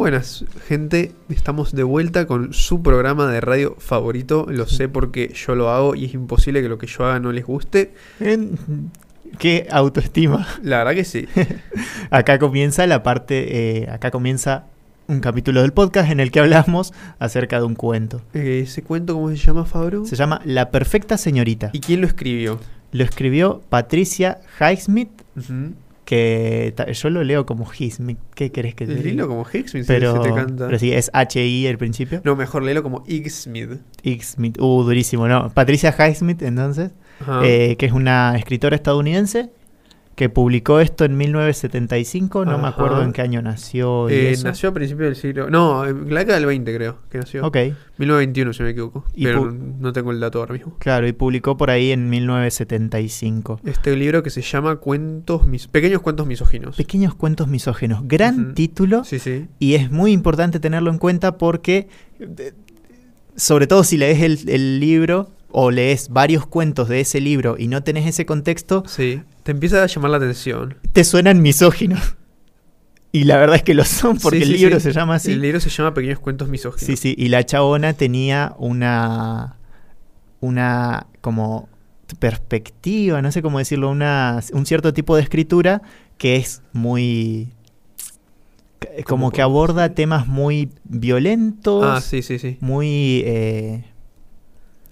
Buenas, gente. Estamos de vuelta con su programa de radio favorito. Lo sé porque yo lo hago y es imposible que lo que yo haga no les guste. Qué autoestima. La verdad que sí. Acá comienza la parte, eh, acá comienza un capítulo del podcast en el que hablamos acerca de un cuento. Eh, ¿Ese cuento cómo se llama, Fabro? Se llama La perfecta señorita. ¿Y quién lo escribió? Lo escribió Patricia Highsmith, Ujú. Que yo lo leo como Highsmith. ¿Qué querés que te diga? hilo como Hicksmith Pero, se te canta. pero sí, es H-I al principio. No, mejor léelo como X-Smith. Highsmith. Uh, durísimo, ¿no? Patricia Highsmith, entonces. Eh, que es una escritora estadounidense que publicó esto en 1975, no me acuerdo en qué año nació. Eh, nació a principios del siglo. No, en la década del 20, creo que nació. Ok, 1921, si me equivoco. Y pero no tengo el dato ahora mismo. claro, y publicó por ahí en 1975. Este libro que se llama Cuentos mis Pequeños cuentos misóginos. Pequeños cuentos misógenos, gran título Sí, sí. y es muy importante tenerlo en cuenta porque, sobre todo si lees el, el libro o lees varios cuentos de ese libro y no tenés ese contexto, Sí. Te empieza a llamar la atención. te suenan misóginos. Y la verdad es que lo son porque Sí, el libro sí. se llama así. El libro se llama Pequeños cuentos misóginos. Sí, sí, y la chabona tenía una. una como perspectiva, no sé cómo decirlo, una, un cierto tipo de escritura que es muy. como ¿Cómo que aborda temas muy violentos, Ah, sí, sí, sí. muy. eh,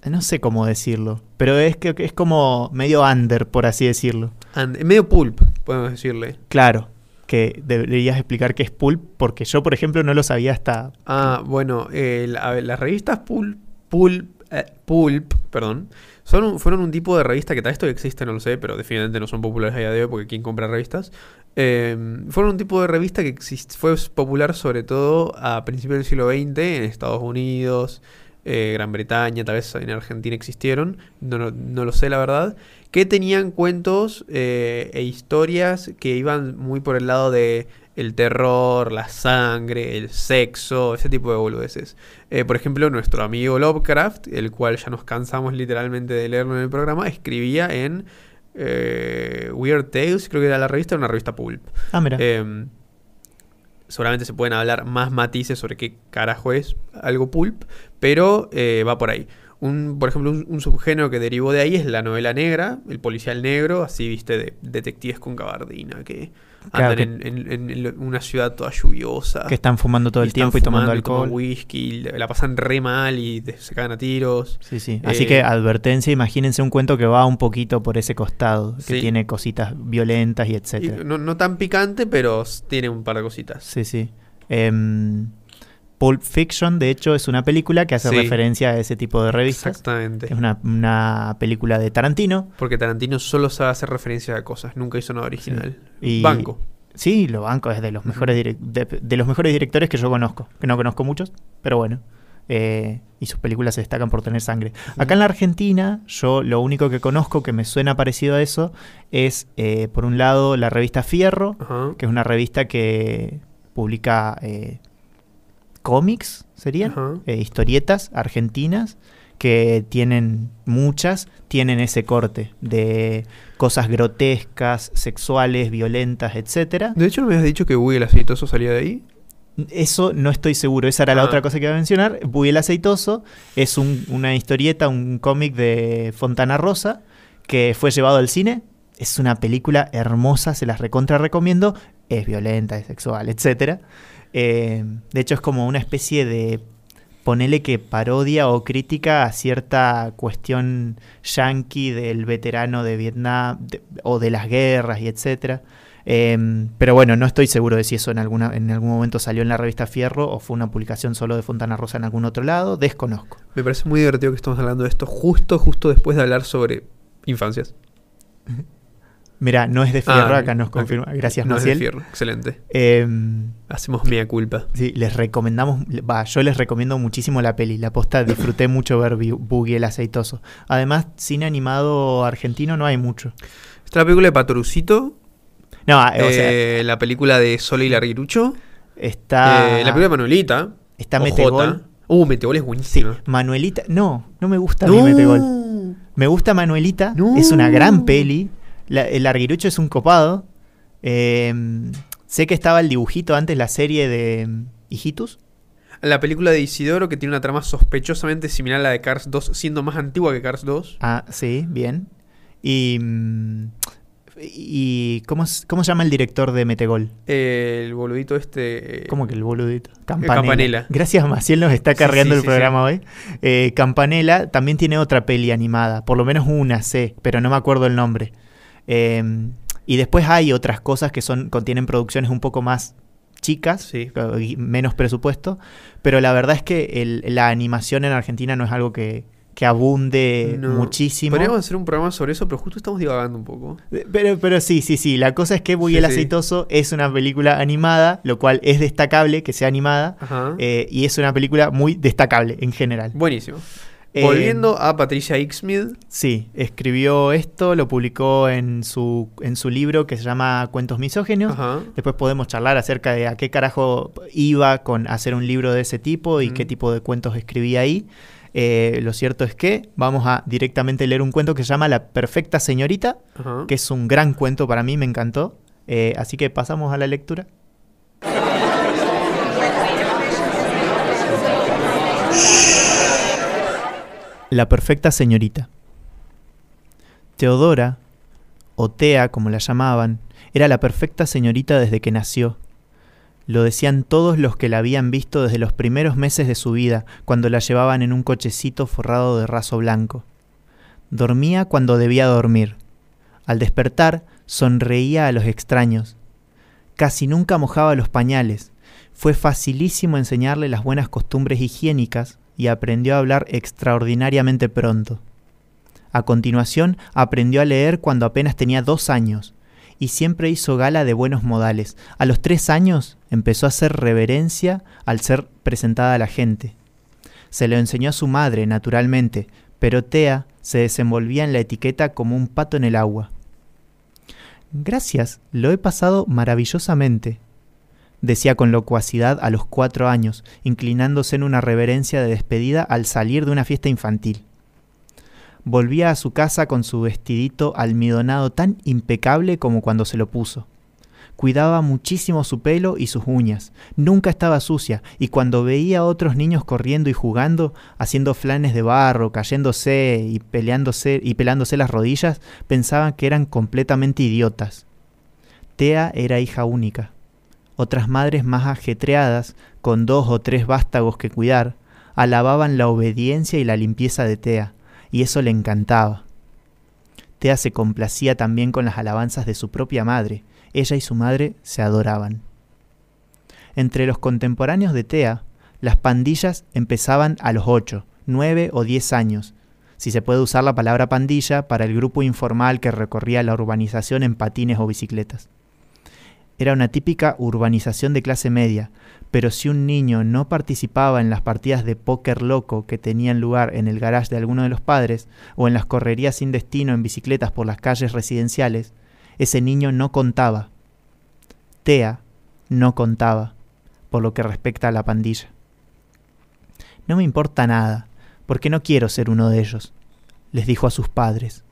no sé cómo decirlo, pero es que es como medio under, por así decirlo. And- medio pulp, podemos decirle. Claro, que deberías explicar qué es pulp, porque yo, por ejemplo, no lo sabía hasta. Ah, bueno, eh, la- a ver, las revistas Pulp, Pulp, eh, Pulp, perdón, son un- fueron un tipo de revista que tal esto existe, no lo sé, pero definitivamente no son populares a día de hoy porque ¿quién compra revistas? Eh, fueron un tipo de revista que exist- fue popular sobre todo a principios del siglo XX en Estados Unidos, eh, Gran Bretaña, tal vez en Argentina existieron, no, no, no lo sé la verdad, que tenían cuentos eh, e historias que iban muy por el lado de el terror, la sangre, el sexo, ese tipo de boludeces. Eh, por ejemplo, nuestro amigo Lovecraft, el cual ya nos cansamos literalmente de leerlo en el programa, escribía en eh, Weird Tales, creo que era la revista, era una revista pulp. Ah, mira. Eh, seguramente se pueden hablar más matices sobre qué carajo es algo pulp, pero eh, va por ahí. Un, por ejemplo, un, un subgénero que derivó de ahí es la novela negra, el policial negro, así viste, de detectives con gabardina, que Claro, andan en, en- en una ciudad toda lluviosa. que están fumando todo el tiempo y tomando toman alcohol. whisky, y la la pasan re mal y se cagan a tiros. Sí, sí. Así Eh, que advertencia, imagínense un cuento que va un poquito por ese costado, que Sí. tiene cositas violentas y Y etcétera. no, no tan picante, pero tiene un par de cositas. Sí, sí. Em, Pulp Fiction, de hecho, es una película que hace Sí. referencia a ese tipo de revistas. Exactamente. Es una, una película de Tarantino. Porque Tarantino solo sabe hacer referencia a cosas, nunca hizo nada original. Y- Banco. Sí, lo banco, es de los mejores, de, de los mejores directores que yo conozco. Que no conozco muchos, pero bueno. Eh, y sus películas se destacan por tener sangre. Acá en la Argentina, yo lo único que conozco que me suena parecido a eso es, eh, por un lado, la revista Fierro, que es una revista que publica eh, cómics, serían. Eh, historietas argentinas, que tienen muchas, tienen ese corte de cosas grotescas, sexuales, violentas, etcétera. De hecho, ¿no me habías dicho que el aceitoso salía de ahí? Eso no estoy seguro, esa era la Ah. otra cosa que iba a mencionar. Buy el Aceitoso es un- una historieta, un cómic de Fontana Rosa que fue llevado al cine. Es una película hermosa, se las recontra recomiendo. Es violenta, es sexual, etc. de hecho, es como una especie de. Ponele que parodia o crítica a cierta cuestión yankee del veterano de Vietnam de- o de las guerras y etcétera. Em, pero bueno, no estoy seguro de si eso en, alguna, en algún momento salió en la revista Fierro o fue una publicación solo de Fontana Rosa en algún otro lado. Desconozco. Me parece muy divertido que estamos hablando de esto justo, justo después de hablar sobre infancias. Mira, no es de Fierro, Ah, acá nos confirma. Gracias, No es de fierro. Excelente. Em, Hacemos mea culpa. sí, les recomendamos, va, yo les recomiendo muchísimo la peli. La posta disfruté mucho ver Boogie el aceitoso. Además, cine animado argentino no hay mucho. Está la película de Patrucito, No, eh, sea, la película de Sole y Larguirucho, está. eh, la película de Manuelita, Está. Metegol. Uh, Metegol es Sí, buenísima. Manuelita. No, no me gusta a mí Metegol. Me gusta Manuelita, No. es una gran peli. La- el Larguirucho es un copado. Eh, sé que estaba el dibujito antes, la serie de, ¿Hijitus? La película de Isidoro que tiene una trama sospechosamente similar a la de Cars 2, siendo más antigua que Cars 2. Ah, sí, bien. Y. mm, y ¿cómo, es- ¿Cómo se llama el director de Metegol? Eh, el boludito este... eh, ¿Cómo que el boludito? Campanella. Campanella. Gracias, Maciel nos está cargando sí, el sí, programa hoy. Eh, Campanella también tiene otra peli animada, por lo menos una sé, pero no me acuerdo el nombre. Eh, y después hay otras cosas que son contienen producciones un poco más chicas, Sí. menos presupuesto, pero la verdad es que el- la animación en Argentina no es algo que, que abunde no. muchísimo. Podríamos hacer un programa sobre eso, pero justo estamos divagando un poco. Eh, Pero, pero sí, sí, sí. La cosa es que Buggy Sí, el sí. Aceitoso es una película animada, lo cual es destacable que sea animada. Eh, y es una película muy destacable en general. Buenísimo. Eh, Volviendo a Patricia Hicksmith. Sí, escribió esto, lo publicó en su, en su libro que se llama Cuentos Misógenos. Ajá. Después podemos charlar acerca de a qué carajo iba con hacer un libro de ese tipo y Mm. qué tipo de cuentos escribía ahí. Eh, lo cierto es que vamos a directamente leer un cuento que se llama La Perfecta Señorita, Ajá. que es un gran cuento para mí, me encantó. Eh, así que pasamos a la lectura. La perfecta señorita. Teodora, o Tea como la llamaban, era la perfecta señorita desde que nació. Lo decían todos los que la habían visto desde los primeros meses de su vida, cuando la llevaban en un cochecito forrado de raso blanco. Dormía cuando debía dormir. Al despertar, sonreía a los extraños. Casi nunca mojaba los pañales. Fue facilísimo enseñarle las buenas costumbres higiénicas y aprendió a hablar extraordinariamente pronto. A continuación, aprendió a leer cuando apenas tenía dos años y siempre hizo gala de buenos modales. A los tres años empezó a hacer reverencia al ser presentada a la gente. Se lo enseñó a su madre, naturalmente, pero Tea se desenvolvía en la etiqueta como un pato en el agua. Gracias, lo he pasado maravillosamente, decía con locuacidad a los cuatro años, inclinándose en una reverencia de despedida al salir de una fiesta infantil. Volvía a su casa con su vestidito almidonado tan impecable como cuando se lo puso. Cuidaba muchísimo su pelo y sus uñas. Nunca estaba sucia y cuando veía a otros niños corriendo y jugando, haciendo flanes de barro, cayéndose y peleándose y pelándose las rodillas, pensaban que eran completamente idiotas. Tea era hija única. Otras madres más ajetreadas, con dos o tres vástagos que cuidar, alababan la obediencia y la limpieza de Tea, y eso le encantaba. Tea se complacía también con las alabanzas de su propia madre, ella y su madre se adoraban. Entre los contemporáneos de Tea, las pandillas empezaban a los ocho, nueve o diez años, si se puede usar la palabra pandilla para el grupo informal que recorría la urbanización en patines o bicicletas. Era una típica urbanización de clase media, pero si un niño no participaba en las partidas de póker loco que tenían lugar en el garage de alguno de los padres o en las correrías sin destino en bicicletas por las calles residenciales, ese niño no contaba. Tea no contaba, por lo que respecta a la pandilla. No me importa nada, porque no quiero ser uno de ellos, les dijo a sus padres.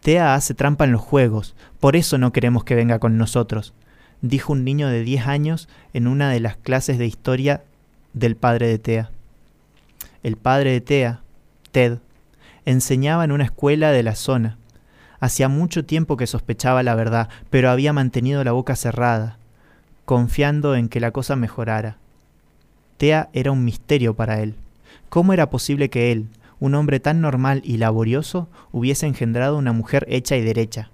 Tea hace trampa en los juegos, por eso no queremos que venga con nosotros, dijo un niño de 10 años en una de las clases de historia del padre de Tea. El padre de Tea, Ted, enseñaba en una escuela de la zona. Hacía mucho tiempo que sospechaba la verdad, pero había mantenido la boca cerrada, confiando en que la cosa mejorara. Tea era un misterio para él. ¿Cómo era posible que él, un hombre tan normal y laborioso, hubiese engendrado una mujer hecha y derecha?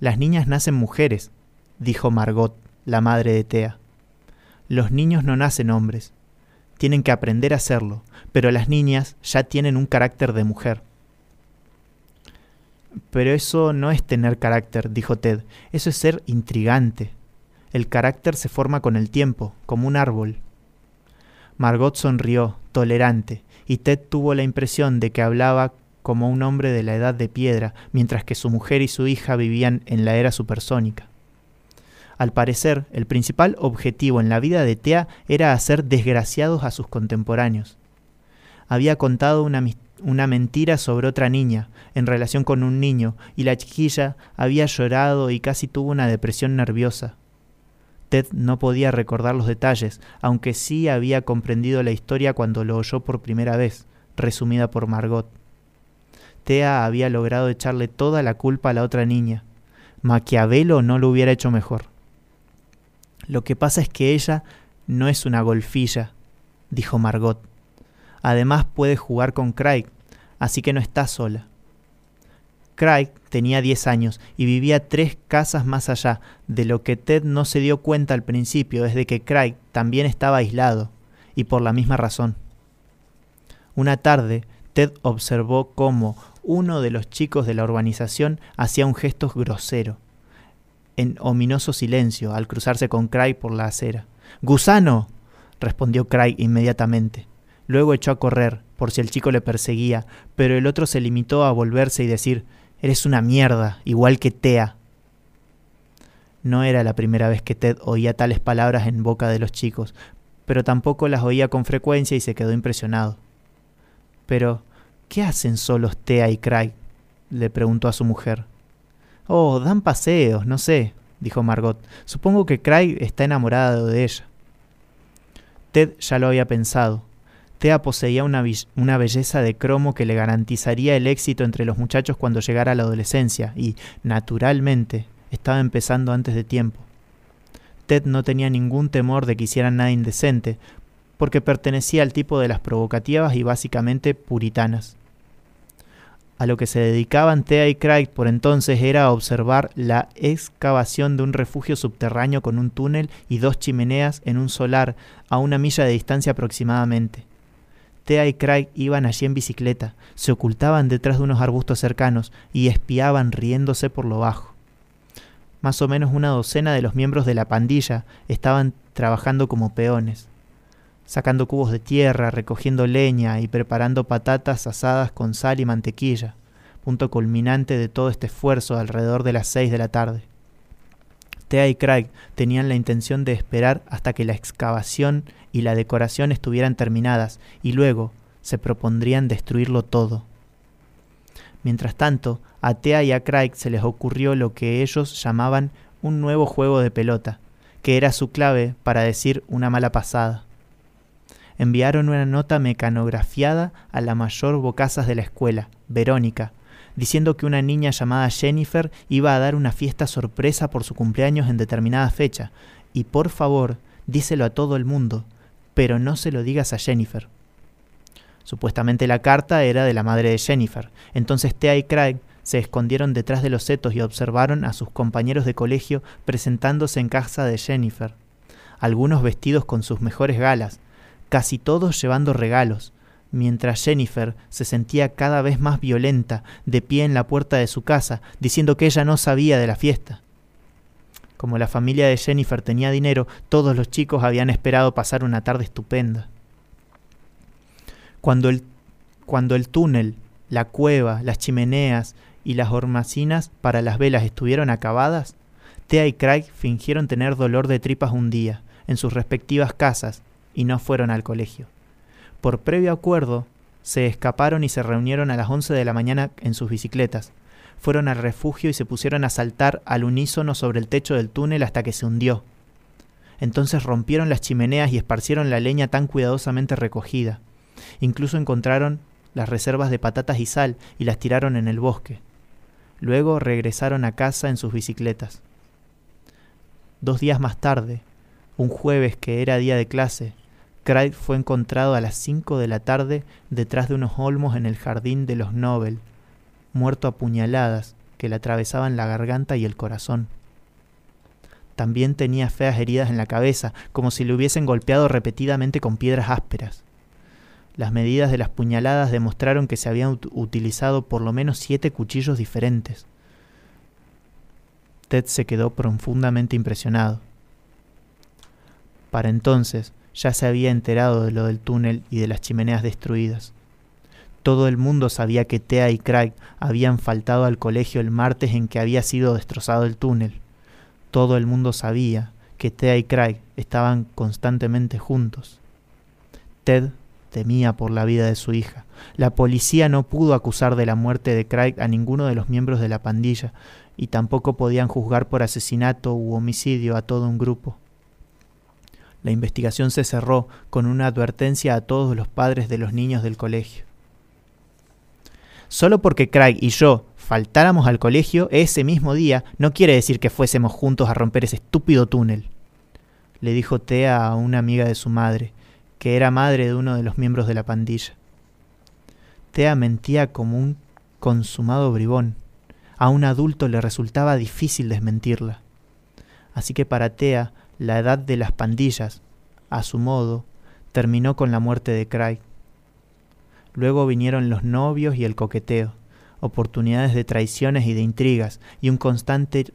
Las niñas nacen mujeres, dijo Margot, la madre de Tea. Los niños no nacen hombres. Tienen que aprender a hacerlo, pero las niñas ya tienen un carácter de mujer. Pero eso no es tener carácter, dijo Ted, eso es ser intrigante. El carácter se forma con el tiempo, como un árbol. Margot sonrió, tolerante, y Ted tuvo la impresión de que hablaba como un hombre de la edad de piedra, mientras que su mujer y su hija vivían en la era supersónica. Al parecer, el principal objetivo en la vida de Tea era hacer desgraciados a sus contemporáneos. Había contado una, una, mentira sobre otra niña, en relación con un niño, y la chiquilla había llorado y casi tuvo una depresión nerviosa. Ted no podía recordar los detalles, aunque sí había comprendido la historia cuando lo oyó por primera vez, resumida por Margot. Tea había logrado echarle toda la culpa a la otra niña. Maquiavelo no lo hubiera hecho mejor. Lo que pasa es que ella no es una golfilla, dijo Margot. Además puede jugar con Craig, así que no está sola. Craig tenía 10 años y vivía tres casas más allá, de lo que Ted no se dio cuenta al principio es de que Craig también estaba aislado, y por la misma razón. Una tarde, Ted observó cómo uno de los chicos de la urbanización hacía un gesto grosero, en ominoso silencio, al cruzarse con Craig por la acera. ¡Gusano! respondió Craig inmediatamente. Luego echó a correr, por si el chico le perseguía, pero el otro se limitó a volverse y decir Eres una mierda, igual que Tea. No era la primera vez que Ted oía tales palabras en boca de los chicos, pero tampoco las oía con frecuencia y se quedó impresionado. Pero, ¿qué hacen solos Tea y Craig? le preguntó a su mujer. Oh, dan paseos, no sé, dijo Margot. Supongo que Craig está enamorado de ella. Ted ya lo había pensado. Tea poseía una, una, belleza de cromo que le garantizaría el éxito entre los muchachos cuando llegara a la adolescencia y, naturalmente, estaba empezando antes de tiempo. Ted no tenía ningún temor de que hicieran nada indecente, porque pertenecía al tipo de las provocativas y básicamente puritanas. A lo que se dedicaban Thea y Craig por entonces era observar la excavación de un refugio subterráneo con un túnel y dos chimeneas en un solar a una milla de distancia aproximadamente. Thea y Craig iban allí en bicicleta, se ocultaban detrás de unos arbustos cercanos y espiaban riéndose por lo bajo. Más o menos una docena de los miembros de la pandilla estaban trabajando como peones sacando cubos de tierra, recogiendo leña y preparando patatas asadas con sal y mantequilla, punto culminante de todo este esfuerzo alrededor de las seis de la tarde. Thea y Craig tenían la intención de esperar hasta que la excavación y la decoración estuvieran terminadas y luego se propondrían destruirlo todo. Mientras tanto, a Thea y a Craig se les ocurrió lo que ellos llamaban un nuevo juego de pelota, que era su clave para decir una mala pasada enviaron una nota mecanografiada a la mayor bocazas de la escuela, Verónica, diciendo que una niña llamada Jennifer iba a dar una fiesta sorpresa por su cumpleaños en determinada fecha, y por favor, díselo a todo el mundo, pero no se lo digas a Jennifer. Supuestamente la carta era de la madre de Jennifer, entonces Thea y Craig se escondieron detrás de los setos y observaron a sus compañeros de colegio presentándose en casa de Jennifer, algunos vestidos con sus mejores galas, casi todos llevando regalos, mientras Jennifer se sentía cada vez más violenta, de pie en la puerta de su casa, diciendo que ella no sabía de la fiesta. Como la familia de Jennifer tenía dinero, todos los chicos habían esperado pasar una tarde estupenda. Cuando el, cuando el túnel, la cueva, las chimeneas y las hormacinas para las velas estuvieron acabadas, Thea y Craig fingieron tener dolor de tripas un día, en sus respectivas casas, y no fueron al colegio. Por previo acuerdo, se escaparon y se reunieron a las 11 de la mañana en sus bicicletas. Fueron al refugio y se pusieron a saltar al unísono sobre el techo del túnel hasta que se hundió. Entonces rompieron las chimeneas y esparcieron la leña tan cuidadosamente recogida. Incluso encontraron las reservas de patatas y sal y las tiraron en el bosque. Luego regresaron a casa en sus bicicletas. Dos días más tarde, un jueves que era día de clase, Craig fue encontrado a las cinco de la tarde detrás de unos olmos en el jardín de los Nobel, muerto a puñaladas que le atravesaban la garganta y el corazón. También tenía feas heridas en la cabeza, como si le hubiesen golpeado repetidamente con piedras ásperas. Las medidas de las puñaladas demostraron que se habían utilizado por lo menos siete cuchillos diferentes. Ted se quedó profundamente impresionado. Para entonces, ya se había enterado de lo del túnel y de las chimeneas destruidas. Todo el mundo sabía que Thea y Craig habían faltado al colegio el martes en que había sido destrozado el túnel. Todo el mundo sabía que Thea y Craig estaban constantemente juntos. Ted temía por la vida de su hija. La policía no pudo acusar de la muerte de Craig a ninguno de los miembros de la pandilla, y tampoco podían juzgar por asesinato u homicidio a todo un grupo. La investigación se cerró con una advertencia a todos los padres de los niños del colegio. Solo porque Craig y yo faltáramos al colegio ese mismo día no quiere decir que fuésemos juntos a romper ese estúpido túnel, le dijo Thea a una amiga de su madre, que era madre de uno de los miembros de la pandilla. Thea mentía como un consumado bribón. A un adulto le resultaba difícil desmentirla. Así que para Thea, la edad de las pandillas, a su modo, terminó con la muerte de Craig. Luego vinieron los novios y el coqueteo, oportunidades de traiciones y de intrigas, y un constante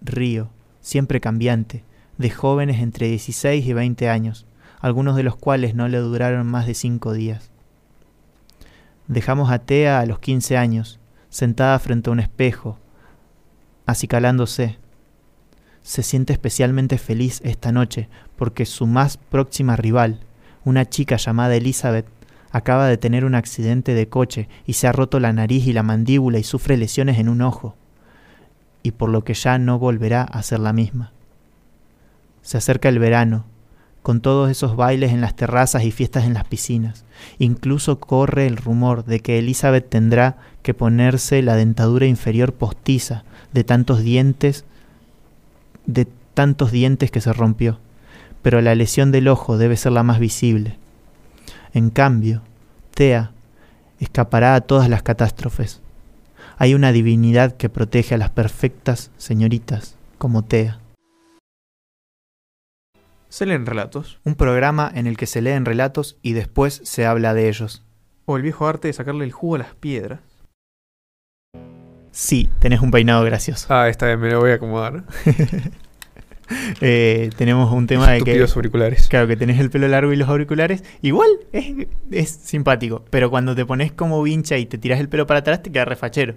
río, siempre cambiante, de jóvenes entre 16 y 20 años, algunos de los cuales no le duraron más de cinco días. Dejamos a Tea a los 15 años, sentada frente a un espejo, acicalándose. Se siente especialmente feliz esta noche porque su más próxima rival, una chica llamada Elizabeth, acaba de tener un accidente de coche y se ha roto la nariz y la mandíbula y sufre lesiones en un ojo, y por lo que ya no volverá a ser la misma. Se acerca el verano, con todos esos bailes en las terrazas y fiestas en las piscinas. Incluso corre el rumor de que Elizabeth tendrá que ponerse la dentadura inferior postiza de tantos dientes, de tantos dientes que se rompió. Pero la lesión del ojo debe ser la más visible. En cambio, Tea escapará a todas las catástrofes. Hay una divinidad que protege a las perfectas señoritas como Tea. Se leen relatos. Un programa en el que se leen relatos y después se habla de ellos. O el viejo arte de sacarle el jugo a las piedras. Sí, tenés un peinado gracioso. Ah, esta vez me lo voy a acomodar. Eh, tenemos un tema de que... Estúpidos auriculares. Claro, que tenés el pelo largo y los auriculares. Igual es, es simpático. Pero cuando te pones como vincha y te tiras el pelo para atrás, te queda refachero.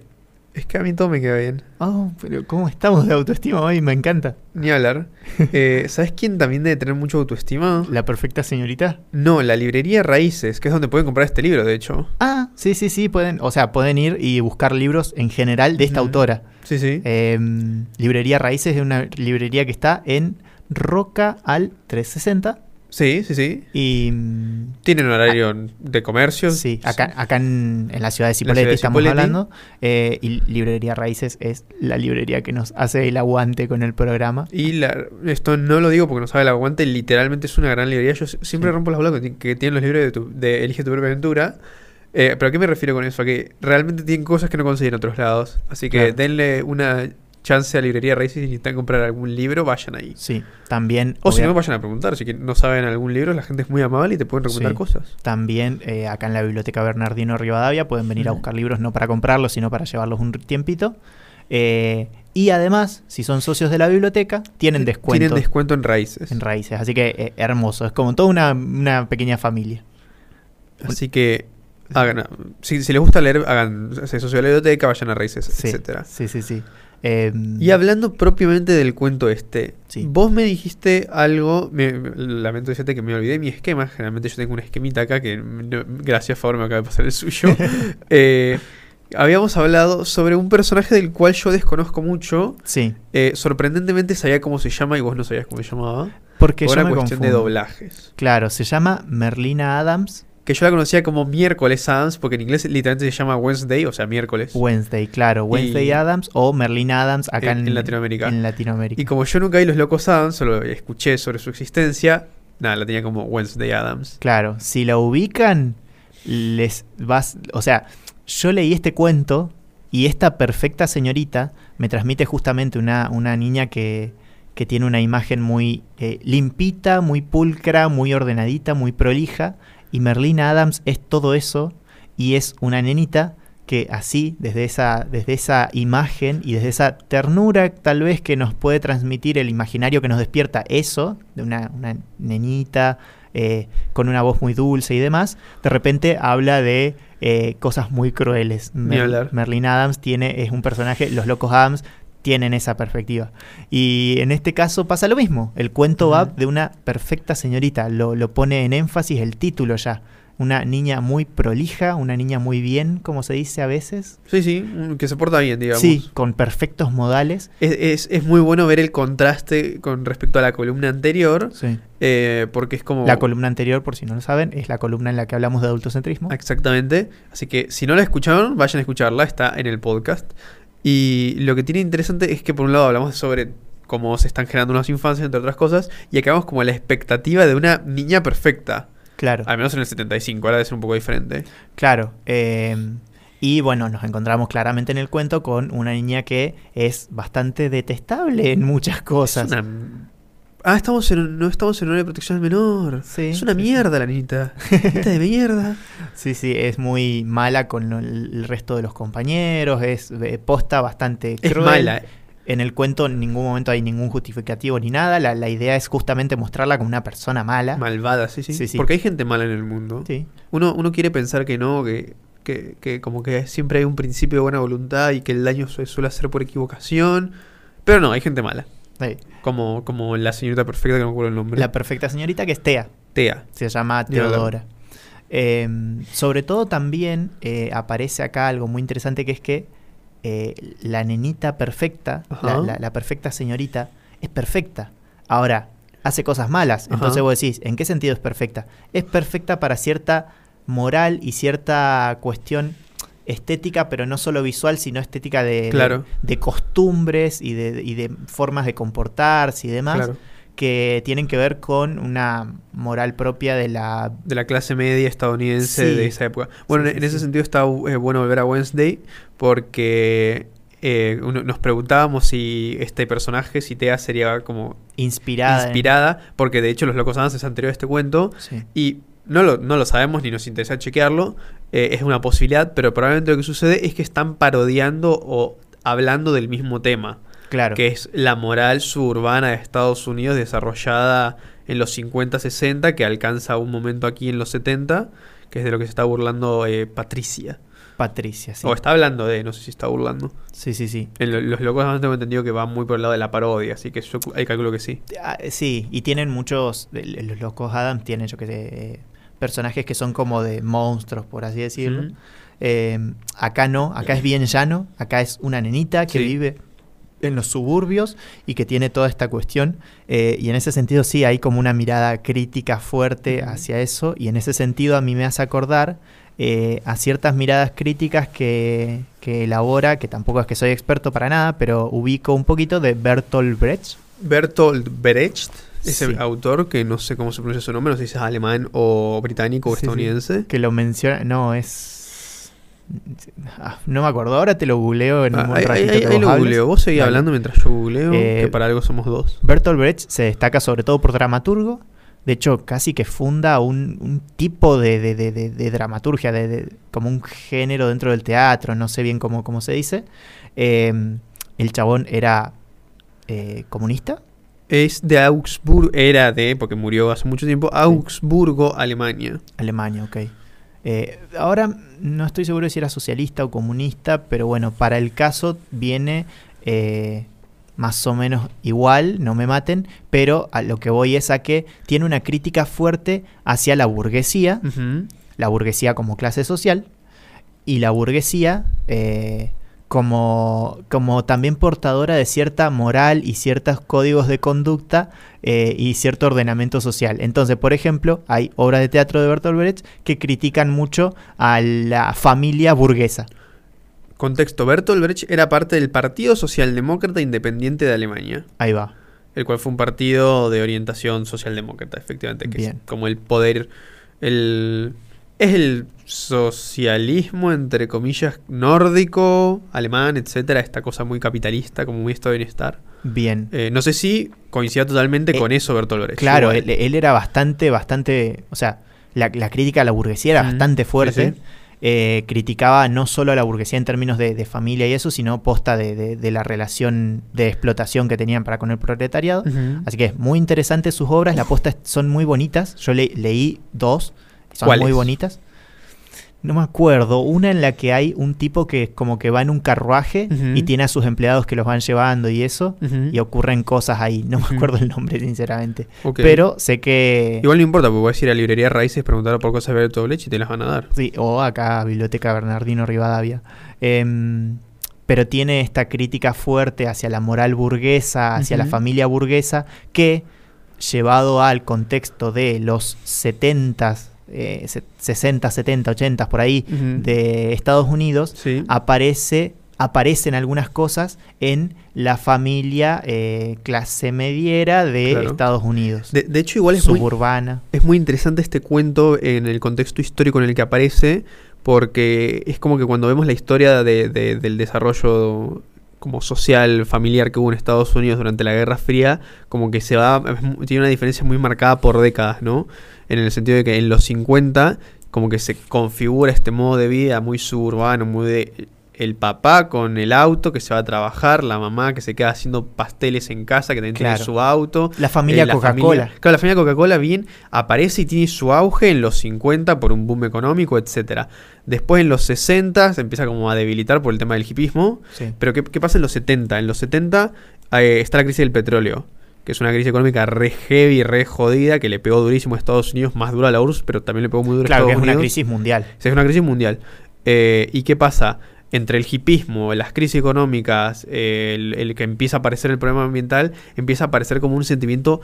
Es que a mí todo me queda bien. Oh, pero ¿cómo estamos de autoestima hoy? Me encanta. Ni hablar. Eh, ¿Sabes quién también debe tener mucha autoestima? La perfecta señorita. No, la librería Raíces, que es donde pueden comprar este libro, de hecho. Ah, sí, sí, sí, pueden, o sea, pueden ir y buscar libros en general de esta autora. Sí, sí. Eh, librería Raíces es una librería que está en Roca al 360 Sí, sí, sí. y mm, Tienen horario de comercio. sí, acá, acá en, en la ciudad de Cipolletti estamos Cipolletti. hablando eh, y Librería Raíces es la librería que nos hace el aguante con el programa. Y la- esto no lo digo porque no sabe el aguante, literalmente es una gran librería. Yo siempre Sí. rompo las bolas que, que tienen los libros de, tu- de Elige tu propia aventura. Eh, pero ¿a qué me refiero con eso? A que realmente tienen cosas que no consiguen en otros lados. Así que Claro. denle una chance a Librería Raíces si necesitan comprar algún libro, vayan ahí. Sí, también O si no, vayan a preguntar. Si no saben algún libro, la gente es muy amable y te pueden recomendar Sí. cosas. También eh, acá en la biblioteca Bernardino Rivadavia pueden venir a buscar libros no para comprarlos, sino para llevarlos un tiempito. Eh, y además, si son socios de la biblioteca, tienen descuento Tienen descuento en Raíces. en raíces. Así que eh, hermoso, es como toda una, una pequeña familia. Así que hagan, si, si les gusta leer, hagan se socio de la biblioteca, vayan a Raíces, Sí, etcétera. sí, sí. sí. Eh, Y hablando propiamente del cuento este, Sí. vos me dijiste algo, me, me- lamento decirte que me olvidé mi esquema, generalmente yo tengo un esquemita acá que no- gracias a favor me acaba de pasar el suyo. Eh, habíamos hablado sobre un personaje del cual yo desconozco mucho, Sí, eh, sorprendentemente sabía cómo se llama y vos no sabías cómo se llamaba, porque por yo una me cuestión de doblajes. Claro, se llama Merlina Adams Que yo la conocía como miércoles Adams, porque en inglés literalmente se llama Wednesday, o sea, miércoles. Wednesday, claro, Wednesday Y- Adams o Merlina Adams acá en Latinoamérica. en Latinoamérica. Y como yo nunca vi Los Locos Adams, solo escuché sobre su existencia, nada, la tenía como Wednesday Adams. Claro, si la ubican, les vas. O sea, yo leí este cuento y esta perfecta señorita me transmite justamente una, una niña que, que tiene una imagen muy eh, limpita, muy pulcra, muy ordenadita, muy prolija. Y Merlina Adams es todo eso y es una nenita que así, desde esa, desde esa imagen y desde esa ternura tal vez que nos puede transmitir el imaginario que nos despierta eso, de una, una nenita eh, con una voz muy dulce y demás, de repente habla de eh, cosas muy crueles. Hablar. Merlin Adams tiene, es un personaje, los locos Adams tienen esa perspectiva. Y en este caso pasa lo mismo. El cuento va de una perfecta señorita. Lo, lo pone en énfasis el título ya. una niña muy prolija, una niña muy bien, como se dice a veces. Sí, sí, mm, que se porta bien, digamos. Sí, con perfectos modales. Es, es- es muy bueno ver el contraste con respecto a la columna anterior, Sí. eh, porque es como... La columna anterior, por si no lo saben, es la columna en la que hablamos de adultocentrismo. Exactamente. Así que si no la escucharon, vayan a escucharla, está en el podcast. Y lo que tiene interesante es que por un lado hablamos sobre cómo se están generando unas infancias, entre otras cosas, y acabamos como la expectativa de una niña perfecta. Claro, Al menos en el 75, ahora debe ser un poco diferente. claro. eh, y bueno, nos encontramos claramente en el cuento con una niña que es bastante detestable en muchas cosas. Es una... Ah, estamos en, no estamos en una de protección al menor. Sí, es una mierda la niñita. Niñita de mierda. Sí, sí, es muy mala con el resto de los compañeros, es eh, posta bastante Es cruel. mala. En el cuento en ningún momento hay ningún justificativo ni nada. La, la idea es justamente mostrarla como una persona mala. Malvada, sí, sí, Sí, sí. Porque hay gente mala en el mundo. Sí, Uno, uno quiere pensar que no, que, que, que como que siempre hay un principio de buena voluntad y que el daño su- suele hacer por equivocación. Pero no, hay gente mala. Sí. Como, como la señorita perfecta que no me acuerdo el nombre. La perfecta señorita que es Tea. Tea. Se llama. Teodora. Eh, sobre todo también eh, aparece acá algo muy interesante que es que eh, la nenita perfecta, la, Ajá. la- la perfecta señorita, es perfecta. Ahora, hace cosas malas. Ajá. Entonces vos decís, ¿en qué sentido es perfecta? Es perfecta para cierta moral y cierta cuestión estética, pero no solo visual, sino estética de, de- Claro. de costumbres y de, y de formas de comportarse y demás Claro. que tienen que ver con una moral propia de la... De la clase media estadounidense Sí. de esa época. Bueno, Sí, en sí, ese sentido está eh, bueno volver a Wednesday porque eh, uno- nos preguntábamos si este personaje, si Tea sería como Inspirada. inspirada, porque de hecho Los Locos Adams es anterior a este cuento. Sí. Y no lo, no lo sabemos ni nos interesa chequearlo. Eh, es una posibilidad, pero probablemente lo que sucede es que están parodiando o hablando del mismo tema, Claro. que es la moral suburbana de Estados Unidos desarrollada en los 50-60, que alcanza un momento aquí en los 70, que es de lo que se está burlando eh, Patricia. Patricia, sí. O está hablando de, no sé si está burlando. Sí, sí, sí. En lo- los locos Adams tengo entendido que va muy por el lado de la parodia, así que yo calculo que sí. Ah, sí, y tienen muchos... Los locos Adams tienen, yo que sé, personajes que son como de monstruos, por así decirlo. Eh, acá no, acá es bien llano. Acá es una nenita que Sí. vive en los suburbios y que tiene toda esta cuestión. eh, y en ese sentido sí hay como una mirada crítica fuerte hacia eso. Y en ese sentido a mí me hace acordar eh, a ciertas miradas críticas que, que elabora, que tampoco es que soy experto para nada, pero ubico un poquito de Bertolt Brecht. Bertolt Brecht, ese Sí. autor que no sé cómo se pronuncia su nombre, no sé si es alemán o británico o Sí, sí. estadounidense. Que lo menciona. No, es. ah, no me acuerdo. Ahora te lo googleo en Ah, un ahí, ratito ahí- que ahí vos lo hables. googleo. Vos seguís hablando mientras yo googleo, Eh, que para algo somos dos. Bertolt Brecht se destaca sobre todo por dramaturgo. De hecho, casi que funda un, un tipo de, de- de- dramaturgia, como un género dentro del teatro, no sé bien cómo, cómo se dice. Eh, el chabón era eh, comunista. Es de Augsburgo, era de, porque murió hace mucho tiempo, Augsburgo, Alemania. Alemania, ok. Eh, ahora no estoy seguro de si era socialista o comunista, pero bueno, para el caso viene eh, más o menos igual, no me maten, pero a lo que voy es a que tiene una crítica fuerte hacia la burguesía, la burguesía como clase social, y la burguesía eh, como, como también portadora de cierta moral y ciertos códigos de conducta eh, y cierto ordenamiento social. Entonces, por ejemplo, hay obras de teatro de Bertolt Brecht que critican mucho a la familia burguesa. Contexto, Bertolt Brecht era parte del Partido Socialdemócrata Independiente de Alemania, Ahí va. el cual fue un partido de orientación socialdemócrata, efectivamente, que Bien. es como el poder, el... Es el socialismo, entre comillas, nórdico, alemán, etcétera, esta cosa muy capitalista, como muy estado de bienestar. Bien. Eh, no sé si coincida totalmente Eh, con eso Bertolt Brecht. Claro, él, él era bastante, bastante, o sea, la, la crítica a la burguesía era Mm, bastante fuerte. sí, sí. Eh, criticaba no solo a la burguesía en términos de, de familia y eso, sino posta de, de- de la relación de explotación que tenían para con el proletariado. Así que es muy interesante sus obras, la posta es- son muy bonitas. Yo le- leí dos, son muy bonitas. no me acuerdo, una en la que hay un tipo que como que va en un carruaje y tiene a sus empleados que los van llevando y eso, y ocurren cosas ahí. No me acuerdo el nombre, sinceramente. Pero sé que... Igual no importa, porque puedes ir a librería Raíces, preguntar por cosas de Bertolt Brecht y te las van a dar. Sí, o acá, Biblioteca Bernardino Rivadavia. Em, pero tiene esta crítica fuerte hacia la moral burguesa, hacia la familia burguesa, que llevado al contexto de los 70, eh, se- 60, 70, 80, por ahí, de Estados Unidos, Sí. aparece aparecen algunas cosas en la familia eh, clase mediera de Claro. Estados Unidos. De, de hecho, igual es muy, es muy interesante este cuento en el contexto histórico en el que aparece, porque es como que cuando vemos la historia de- de- del desarrollo como social, familiar que hubo en Estados Unidos durante la Guerra Fría, como que se va, tiene una diferencia muy marcada por décadas, ¿no? En el sentido de que en los 50 como que se configura este modo de vida muy suburbano, muy de el papá con el auto que se va a trabajar, la mamá que se queda haciendo pasteles en casa, que también Claro. tiene su auto, La familia eh, la Coca-Cola. familia- claro, la familia Coca-Cola bien aparece y tiene su auge en los 50 por un boom económico, etcétera. Después en los 60 se empieza como a debilitar por el tema del hipismo. Sí. Pero ¿qué, qué pasa en los 70? En los 70 eh, está la crisis del petróleo, que es una crisis económica re heavy, re jodida, que le pegó durísimo a Estados Unidos, más dura a la URSS, pero también le pegó muy duro a Claro, que Estados es una Unidos. crisis mundial. O sea, es una crisis mundial. Eh, ¿Y qué pasa? Entre el hipismo, las crisis económicas, el, el que empieza a aparecer el problema ambiental, empieza a aparecer como un sentimiento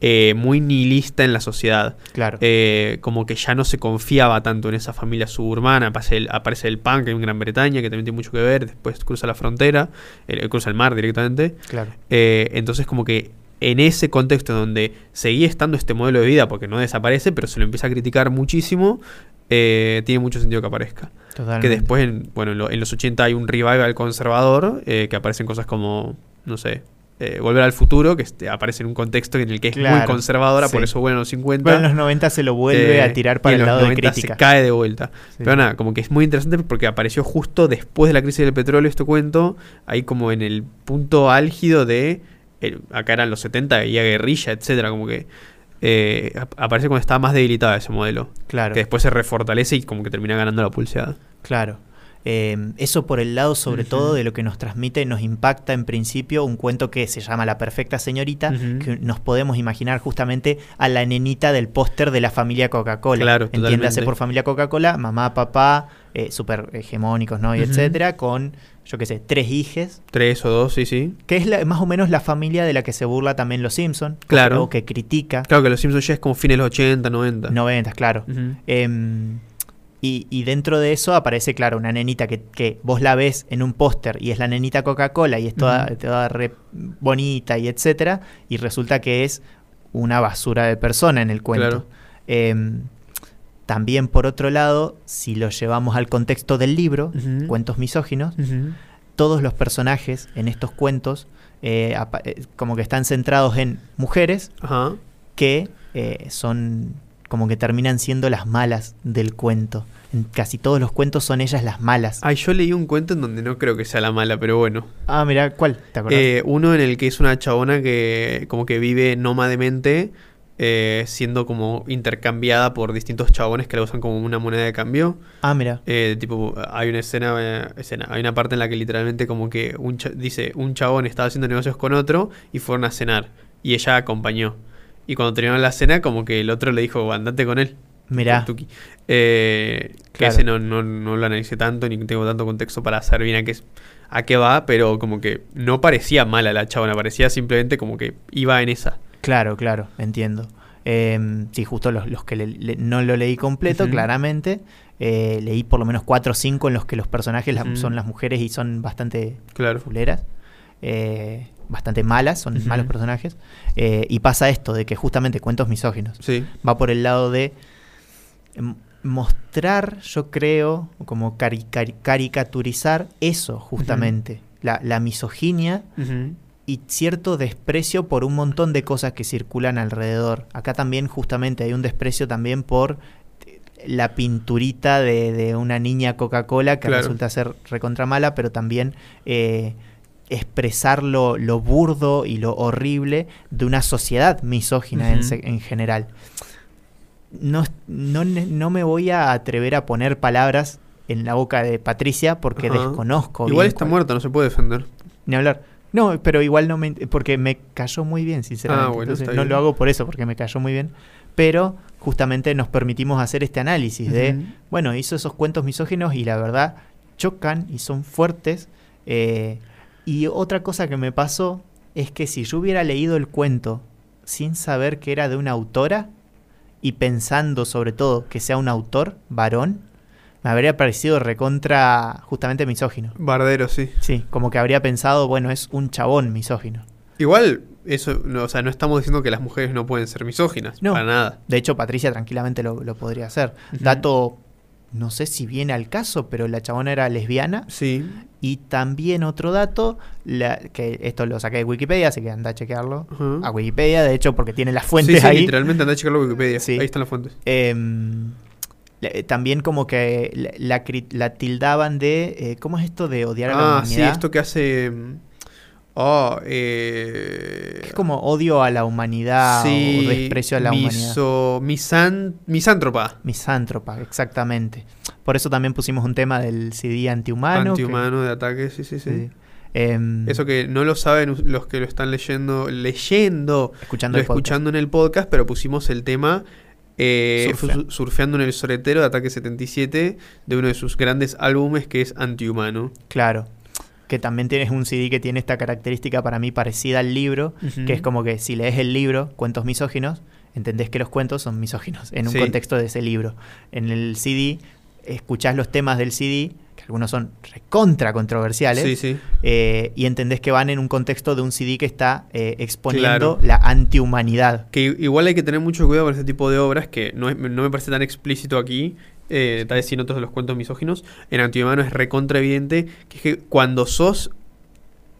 eh, muy nihilista en la sociedad. Claro. Eh, como que ya no se confiaba tanto en esa familia suburbana. Aparece el, aparece el punk en Gran Bretaña, que también tiene mucho que ver. Después cruza la frontera, eh, cruza el mar directamente. claro. Eh, entonces como que en ese contexto donde seguía estando este modelo de vida, porque no desaparece, pero se lo empieza a criticar muchísimo, eh, tiene mucho sentido que aparezca. Totalmente. Que después, en, bueno, en, lo- en los 80 hay un revival conservador, eh, que aparecen cosas como, no sé, eh, Volver al Futuro, que este, aparece en un contexto en el que es muy conservadora, por eso bueno en los 50. Bueno, en los 90 se lo vuelve eh, a tirar para el los lado de 90 crítica. Se cae de vuelta. Sí. Pero nada, como que es muy interesante porque apareció justo después de la crisis del petróleo este cuento, ahí como en el punto álgido de, el- acá eran los 70, y guerrilla, etcétera, como que eh, ap- aparece cuando estaba más debilitada ese modelo, Claro. que después se refortalece y como que termina ganando la pulseada. Claro. Eh, eso por el lado, sobre todo, de lo que nos transmite, nos impacta en principio un cuento que se llama La Perfecta Señorita, que nos podemos imaginar justamente a la nenita del póster de la familia Coca-Cola. Claro, Entiéndase totalmente. por familia Coca-Cola, mamá, papá, eh, súper hegemónicos, ¿no? Y etcétera, con, yo qué sé, tres hijes, Tres o dos, sí, sí. que es la- más o menos la familia de la que se burla también los Simpsons. Claro. O que critica. Claro que los Simpsons ya es como fines de los 80, 90. Noventas, claro. Ujú. Em, y, y dentro de eso aparece, claro, una nenita que, que vos la ves en un póster y es la nenita Coca-Cola y es toda, toda re bonita y etcétera, y resulta que es una basura de persona en el cuento. Claro. Em, también, por otro lado, si lo llevamos al contexto del libro. Cuentos misóginos, todos los personajes en estos cuentos eh, eh, como que están centrados en mujeres que eh, son como que terminan siendo las malas del cuento. En casi todos los cuentos son ellas las malas. Ay, yo leí un cuento en donde no creo que sea la mala, pero bueno. Ah, mira, ¿cuál? ¿Te acordás? Eh, uno en el que es una chabona que como que vive nómademente, eh, siendo como intercambiada por distintos chabones que la usan como una moneda de cambio. ah, mira. Eh, tipo, hay una escena, eh, escena, hay una parte en la que literalmente como que un dice, un chabón estaba haciendo negocios con otro y fueron a cenar. Y ella acompañó. Y cuando terminaron la cena, como que el otro le dijo, andate con él. Mirá. Eh, que ese no, no, no lo analicé tanto, ni tengo tanto contexto para saber bien a qué, a qué va, pero como que no parecía mala la chabona, parecía simplemente como que iba en esa. Claro, claro, entiendo. Em, sí, justo los, los que le- le- no lo leí completo, claramente. Eh, leí por lo menos cuatro o cinco en los que los personajes son las mujeres y son bastante Claro. fuleras. eh, bastante malas, son malos personajes. Eh, y pasa esto, de que justamente cuentos misóginos. Sí. va por el lado de mostrar, yo creo, como cari- cari- caricaturizar eso justamente, la, la misoginia. Y cierto desprecio por un montón de cosas que circulan alrededor. Acá también justamente hay un desprecio también por eh, la pinturita de, de una niña Coca-Cola que Claro. resulta ser recontra mala, pero también eh, expresar lo, lo burdo y lo horrible de una sociedad misógina en general. no, no, no me voy a atrever a poner palabras en la boca de Patricia porque desconozco. Igual bien está cuál- muerta, no se puede defender. Ni hablar. No, pero igual no me. Porque me cayó muy bien, sinceramente. Ah, bueno, Entonces, no bien. lo hago por eso, porque me cayó muy bien. Pero justamente nos permitimos hacer este análisis de. Bueno, hizo esos cuentos misóginos y la verdad chocan y son fuertes. eh, y otra cosa que me pasó es que si yo hubiera leído el cuento sin saber que era de una autora y pensando sobre todo que sea un autor varón, me habría parecido recontra justamente misógino. Bardero, sí. Sí, como que habría pensado, bueno, es un chabón misógino. Igual, eso, no, o sea, no estamos diciendo que las mujeres no pueden ser misóginas. No. Para nada. De hecho, Patricia tranquilamente lo, lo podría hacer. Dato, no sé si viene al caso, pero la chabona era lesbiana. Sí. Y también otro dato, la- que esto lo saqué de Wikipedia, así que anda a chequearlo. A Wikipedia, de hecho, porque tiene las Sí, fuentes sí, ahí. literalmente anda a checar la Wikipedia. Sí. Ahí están las fuentes. La- también como que la, la la tildaban de... eh, ¿Cómo es esto de odiar a la Ah, sí, humanidad? esto que hace. mm, Oh, eh. Es como odio a la humanidad sí, o desprecio a la humanidad. misan- misántropa. Misántropa, exactamente. Por eso también pusimos un tema del CD antihumano. que- Antihumano de ataque, sí, sí, sí. sí. Em, Eso que no lo saben los que lo están leyendo, leyendo, escuchando lo el podcast. escuchando en el podcast, pero pusimos el tema eh, Surfea. su- surfeando en el soretero de Ataque 77 de uno de sus grandes álbumes que es Antihumano. Claro. Que también tienes un CD que tiene esta característica para mí parecida al libro, que es como que si lees el libro, Cuentos misóginos, entendés que los cuentos son misóginos en un Sí. contexto de ese libro. En el CD, escuchás los temas del CD, algunos son recontra controversiales, Sí, sí. eh, y entendés que van en un contexto de un CD que está eh, exponiendo Claro. la antihumanidad. Que igual hay que tener mucho cuidado con este tipo de obras que no, es- no me parece tan explícito aquí, eh, tal vez en otros de los cuentos misóginos. En Antihumano es recontra evidente que es que cuando sos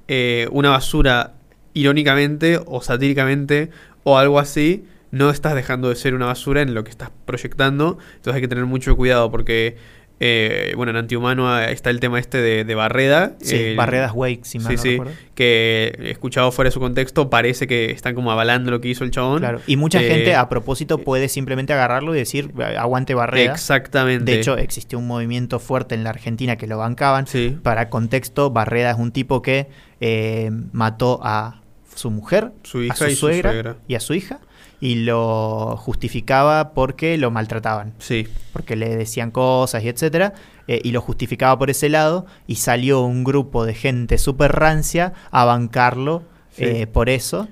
eh, una basura irónicamente o satíricamente o algo así, no estás dejando de ser una basura en lo que estás proyectando. Entonces hay que tener mucho cuidado porque, eh, bueno, en Antihumano ah, está el tema este de, de Barreda. Sí, el- Barredas Wake, si mal sí, no sí, recuerdo. que escuchado fuera de su contexto parece que están como avalando lo que hizo el chabón. Claro. Y mucha Eh, gente a propósito puede simplemente agarrarlo y decir, aguante Barreda. Exactamente. De hecho, existió un movimiento fuerte en la Argentina que lo bancaban. sí, Para contexto, Barreda es un tipo que eh, mató a su mujer, su a hija su y suegra, su suegra. y a su hija y lo justificaba porque lo maltrataban, Sí, porque le decían cosas y etcétera, eh, y lo justificaba por ese lado y salió un grupo de gente súper rancia a bancarlo Sí. eh, por eso.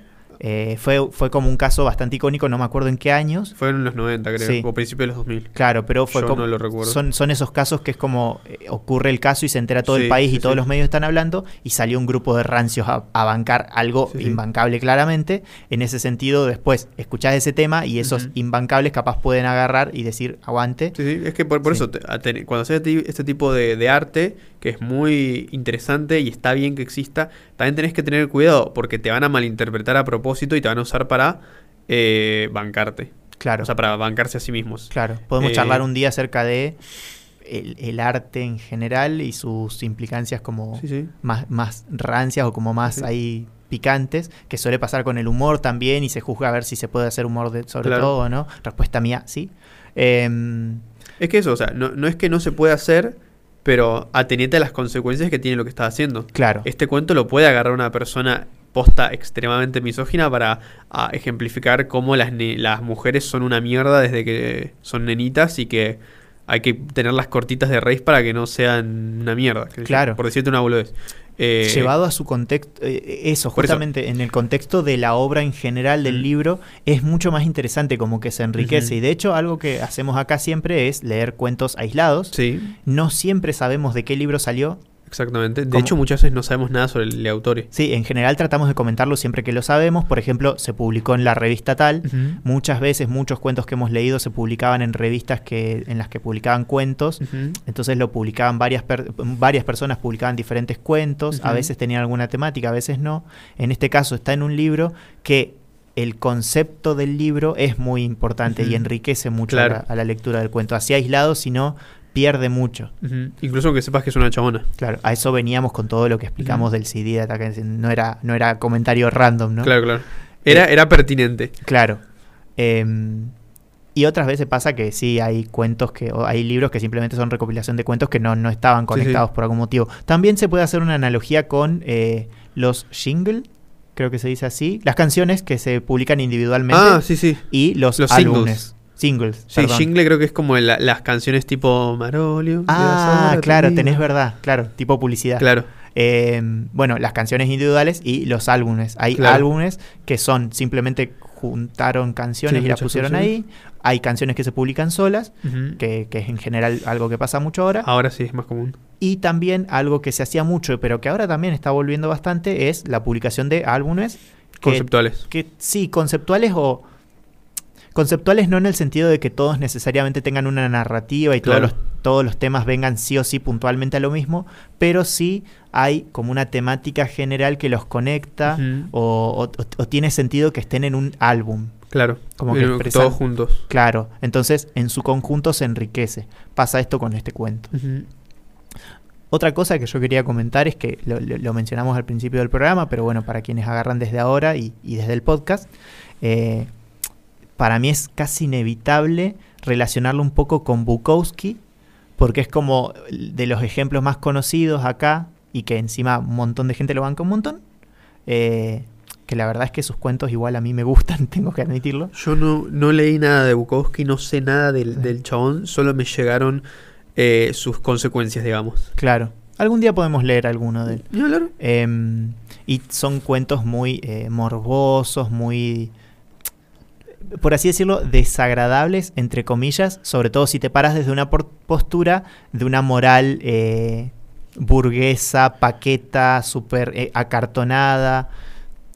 Eh, fue, fue como un caso bastante icónico, no me acuerdo en qué años. fue en los 90 creo, Sí. o principios de los 2000. Claro, pero fue Yo como. no lo recuerdo. Son, son esos casos que es como eh, ocurre el caso y se entera todo Sí, el país sí, y todos los medios están hablando y salió un grupo de rancios a, a bancar algo imbancable claramente. En ese sentido, después escuchás ese tema y esos Ujú. imbancables capaz pueden agarrar y decir aguante. Sí, sí, es que por, por eso, te- a cuando haces este este tipo de, de arte, que es muy interesante y está bien que exista, también tenés que tener cuidado, porque te van a malinterpretar a propósito y te van a usar para eh, bancarte. Claro, O sea, para bancarse a sí mismos. claro. Podemos eh, charlar un día acerca de el, el arte en general y sus implicancias como Sí, sí. más, más rancias o como más Sí. ahí picantes, que suele pasar con el humor también y se juzga a ver si se puede hacer humor de- sobre Claro. todo o no. Respuesta mía, sí. Em, Es que eso, o sea, no, no es que no se pueda hacer, pero atenete a las consecuencias que tiene lo que estás haciendo. claro, Este cuento lo puede agarrar una persona posta extremadamente misógina para a, ejemplificar cómo las, las mujeres son una mierda desde que son nenitas y que hay que tenerlas cortitas de raíz para que no sean una mierda. Claro. por decirte una boludez. Eh, llevado a su contexto, eh, eso, por eso- justamente en el contexto de la obra en general del Mm. libro, es mucho más interesante como que se enriquece. Y de hecho, algo que hacemos acá siempre es leer cuentos aislados. Sí, No siempre sabemos de qué libro salió. Exactamente. De ¿Cómo? hecho, muchas veces no sabemos nada sobre el autor. Sí, en general tratamos de comentarlo siempre que lo sabemos. Por ejemplo, se publicó en la revista tal. Muchas veces, muchos cuentos que hemos leído se publicaban en revistas que, en las que publicaban cuentos. Entonces lo publicaban varias, per- varias personas, publicaban diferentes cuentos, a veces tenían alguna temática, a veces no. En este caso está en un libro que el concepto del libro es muy importante y enriquece mucho Claro. a, la, a la lectura del cuento. Así aislado, si no, pierde mucho. Incluso que sepas que es una chabona. Claro, a eso veníamos con todo lo que explicamos del CD de Ataque. No era, no era comentario random, ¿no? Claro, claro. Era, era pertinente. Claro. Em, Y otras veces pasa que sí hay cuentos que, o hay libros que simplemente son recopilación de cuentos que no, no estaban conectados sí. por algún motivo. También se puede hacer una analogía con eh, los jingle, creo que se dice así, las canciones que se publican individualmente Ah, sí, sí. y los, Los álbumes. Singles. Sí, perdón. jingle creo que es como la- las canciones tipo Marolio. Ah, claro, tenés verdad, claro, tipo publicidad. Claro. Eh, bueno, las canciones individuales y los álbumes. Hay Claro. álbumes que son simplemente juntaron canciones Sí, y las pusieron canciones. ahí. Hay canciones que se publican solas, que, que es en general algo que pasa mucho ahora. Ahora sí es más común. Y también algo que se hacía mucho, pero que ahora también está volviendo bastante, es la publicación de álbumes. Que, Conceptuales. que sí, conceptuales o... Conceptuales no en el sentido de que todos necesariamente tengan una narrativa y todos, los, todos los temas vengan sí o sí puntualmente a lo mismo, pero sí hay como una temática general que los conecta o, o- o tiene sentido que estén en un álbum. Claro. Como que Pero expresan- todos juntos. Claro, entonces en su conjunto se enriquece. Pasa esto con este cuento. Otra cosa que yo quería comentar es que lo, lo- lo mencionamos al principio del programa, pero bueno, para quienes agarran desde ahora y, y desde el podcast, eh, para mí es casi inevitable relacionarlo un poco con Bukowski, porque es como de los ejemplos más conocidos acá y que encima un montón de gente lo banca un montón. eh, que la verdad es que sus cuentos igual a mí me gustan, tengo que admitirlo. Yo no, no leí nada de Bukowski, no sé nada del, del chabón, solo me llegaron eh, sus consecuencias, digamos. Claro, algún día podemos leer alguno de él. Em, y son cuentos muy eh, morbosos, muy, por así decirlo, desagradables, entre comillas, sobre todo si te paras desde una postura de una moral eh, burguesa, paqueta, súper eh, acartonada,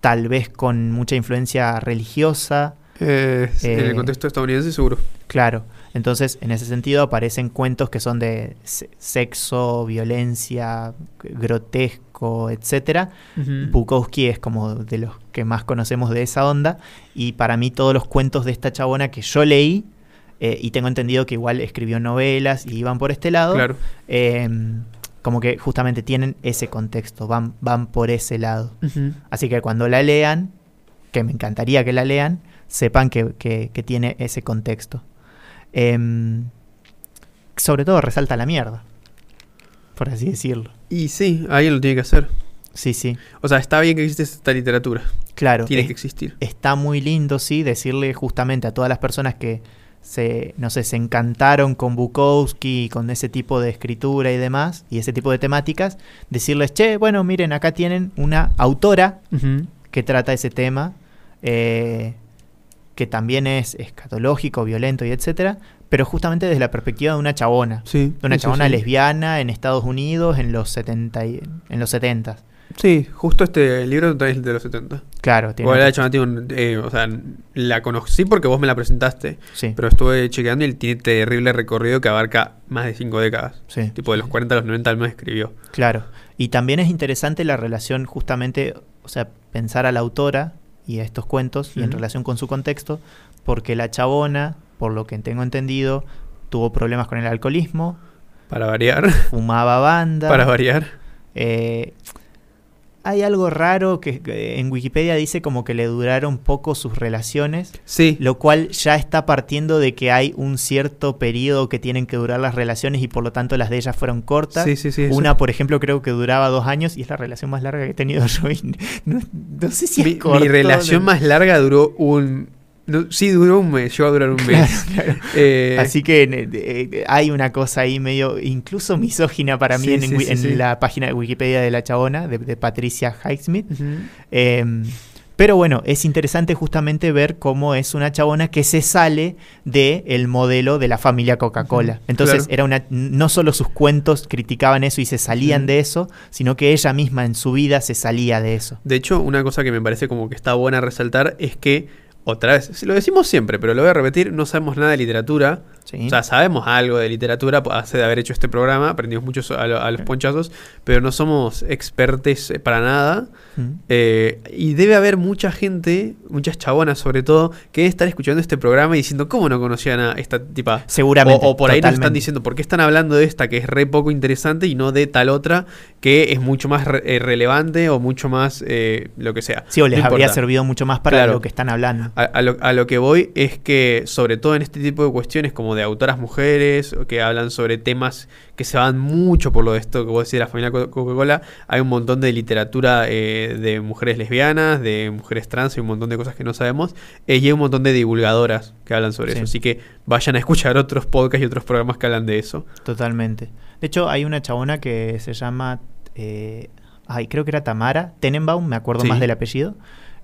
tal vez con mucha influencia religiosa. Eh, en Eh, el contexto estadounidense, seguro. Claro, entonces en ese sentido aparecen cuentos que son de se- sexo, violencia, grotesco, etcétera. Ujú. Bukowski es como de los que más conocemos de esa onda y para mí todos los cuentos de esta chabona que yo leí eh, y tengo entendido que igual escribió novelas y iban por este lado, Claro. eh, como que justamente tienen ese contexto, van, van por ese lado. Así que cuando la lean, que me encantaría que la lean, sepan que, que- que tiene ese contexto. Em, sobre todo resalta la mierda, por así decirlo. Y sí, alguien lo tiene que hacer. Sí, sí, O sea, está bien que existe esta literatura. claro. Tiene es- que existir. está muy lindo, sí, decirle justamente a todas las personas que se, no sé, se encantaron con Bukowski con ese tipo de escritura y demás, y ese tipo de temáticas, decirles, che, bueno, miren, acá tienen una autora que trata ese tema, eh, que también es escatológico, violento y etcétera, pero justamente desde la perspectiva de una chabona, Sí. de una chabona sí. lesbiana en Estados Unidos en los 70 y- en los 70. Sí, justo este libro también es de los 70. Claro, tiene chabona tiene un- eh, o sea, la conocí porque vos me la presentaste, sí, pero estuve chequeando y tiene terrible recorrido que abarca más de cinco décadas. sí. Tipo de los 40 a los 90 al menos escribió. Claro, y también es interesante la relación justamente, o sea, pensar a la autora y a estos cuentos y en relación con su contexto, porque la chabona, por lo que tengo entendido, tuvo problemas con el alcoholismo, Para variar. fumaba banda. para variar. eh, hay algo raro que que en Wikipedia dice como que le duraron poco sus relaciones, Sí. lo cual ya está partiendo de que hay un cierto periodo que tienen que durar las relaciones y por lo tanto las de ellas fueron cortas. Sí, sí, sí. eso. Una, por ejemplo, creo que duraba dos años y es la relación más larga que he tenido yo. y no, no sé si es mi, relación no- más larga duró un. No, sí, duró un mes. Llegó a durar un Claro, mes. claro. Eh, Así que eh, eh, hay una cosa ahí medio, incluso misógina para mí Sí, en, sí, wi- sí, en sí. la página de Wikipedia de la chabona, de, de Patricia Highsmith. Eh, pero bueno, es interesante justamente ver cómo es una chabona que se sale del el modelo de la familia Coca-Cola. Entonces, claro. era una, no solo sus cuentos criticaban eso y se salían de eso, sino que ella misma en su vida se salía de eso. De hecho, una cosa que me parece como que está buena resaltar es que, otra vez, lo decimos siempre, pero lo voy a repetir, no sabemos nada de literatura, Sí. O sea, sabemos algo de literatura, hace de haber hecho este programa, aprendimos mucho a, lo- a los ponchazos, pero no somos expertes eh, para nada. Mm. Eh, y debe haber mucha gente, muchas chabonas sobre todo, que debe estar escuchando este programa y diciendo, ¿cómo no conocían a esta tipa? Seguramente. O, o por ahí nos están diciendo, ¿por qué están hablando de esta que es re poco interesante y no de tal otra que es mucho más re- eh, relevante o mucho más eh, lo que sea? Sí, o les No habría importa. servido mucho más para Claro. lo que están hablando. A, a lo, a lo que voy es que, sobre todo en este tipo de cuestiones como de autoras mujeres, o que hablan sobre temas que se van mucho por lo de esto que vos decís de la familia Co- Coca-Cola, hay un montón de literatura eh, de mujeres lesbianas, de mujeres trans y un montón de cosas que no sabemos, eh, y hay un montón de divulgadoras que hablan sobre Sí. eso. Así que vayan a escuchar otros podcasts y otros programas que hablan de eso. Totalmente. De hecho, hay una chabona que se llama. eh, ay, creo que era Tamara Tenenbaum, me acuerdo Sí. más del apellido.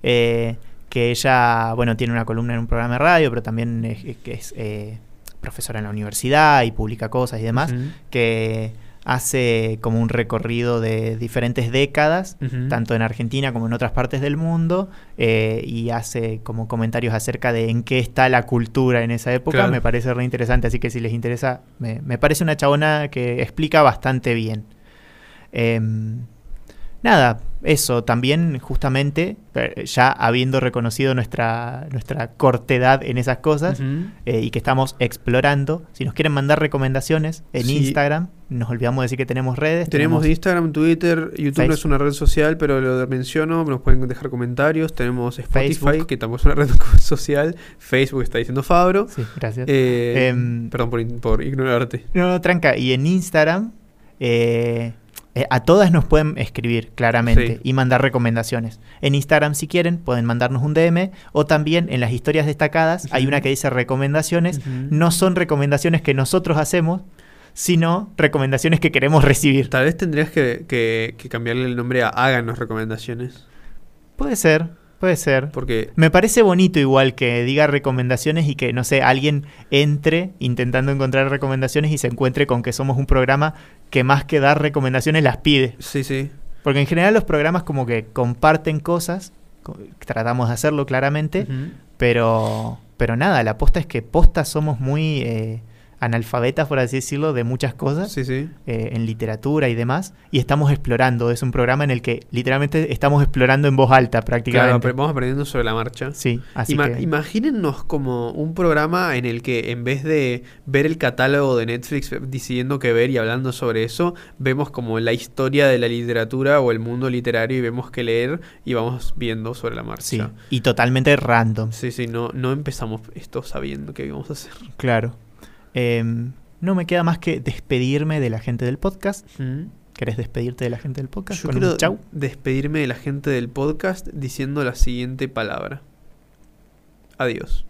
eh, que ella, bueno, tiene una columna en un programa de radio, pero también es, eh, profesora en la universidad y publica cosas y demás. Que hace como un recorrido de diferentes décadas tanto en Argentina como en otras partes del mundo, eh, y hace como comentarios acerca de en qué está la cultura en esa época. Claro. Me parece re interesante, así que si les interesa, me, me parece una chabona que explica bastante bien. Em, nada, eso también justamente, eh, ya habiendo reconocido nuestra, nuestra cortedad en esas cosas, eh, y que estamos explorando. Si nos quieren mandar recomendaciones en Sí. Instagram, nos olvidamos de decir que tenemos redes. Tenemos Instagram, Twitter, YouTube no es una red social, pero lo menciono, nos pueden dejar comentarios. Tenemos Spotify, Facebook. que tampoco es una red social. Facebook está diciendo Fabro. Sí, gracias. Eh, Em, perdón por, por ignorarte. No, no, tranca. Y en Instagram, eh, a todas nos pueden escribir claramente Sí. y mandar recomendaciones. En Instagram, si quieren, pueden mandarnos un DM o también en las historias destacadas hay una que dice recomendaciones. No son recomendaciones que nosotros hacemos, sino recomendaciones que queremos recibir. Tal vez tendrías que, que- que cambiarle el nombre a Háganos recomendaciones. Puede ser, puede ser. Porque Me parece bonito igual que diga recomendaciones y que, no sé, alguien entre intentando encontrar recomendaciones y se encuentre con que somos un programa que más que dar recomendaciones las pide. sí, sí. Porque en general los programas como que comparten cosas, co- tratamos de hacerlo claramente, pero, pero nada, la posta es que posta somos muy eh, analfabetas, por así decirlo, de muchas cosas Sí, sí. eh, en literatura y demás, y estamos explorando. Es un programa en el que literalmente estamos explorando en voz alta prácticamente. vamos aprendiendo sobre la marcha. sí, así Ima- que... Imagínennos como un programa en el que en vez de ver el catálogo de Netflix eh, decidiendo qué ver y hablando sobre eso, vemos como la historia de la literatura o el mundo literario y vemos qué leer y vamos viendo sobre la marcha. Sí, y totalmente random, Sí, sí, no, no empezamos esto sabiendo qué íbamos a hacer. claro. Em, no me queda más que despedirme de la gente del podcast. ¿Querés despedirte de la gente del podcast? Yo quiero chau. despedirme de la gente del podcast diciendo la siguiente palabra. Adiós.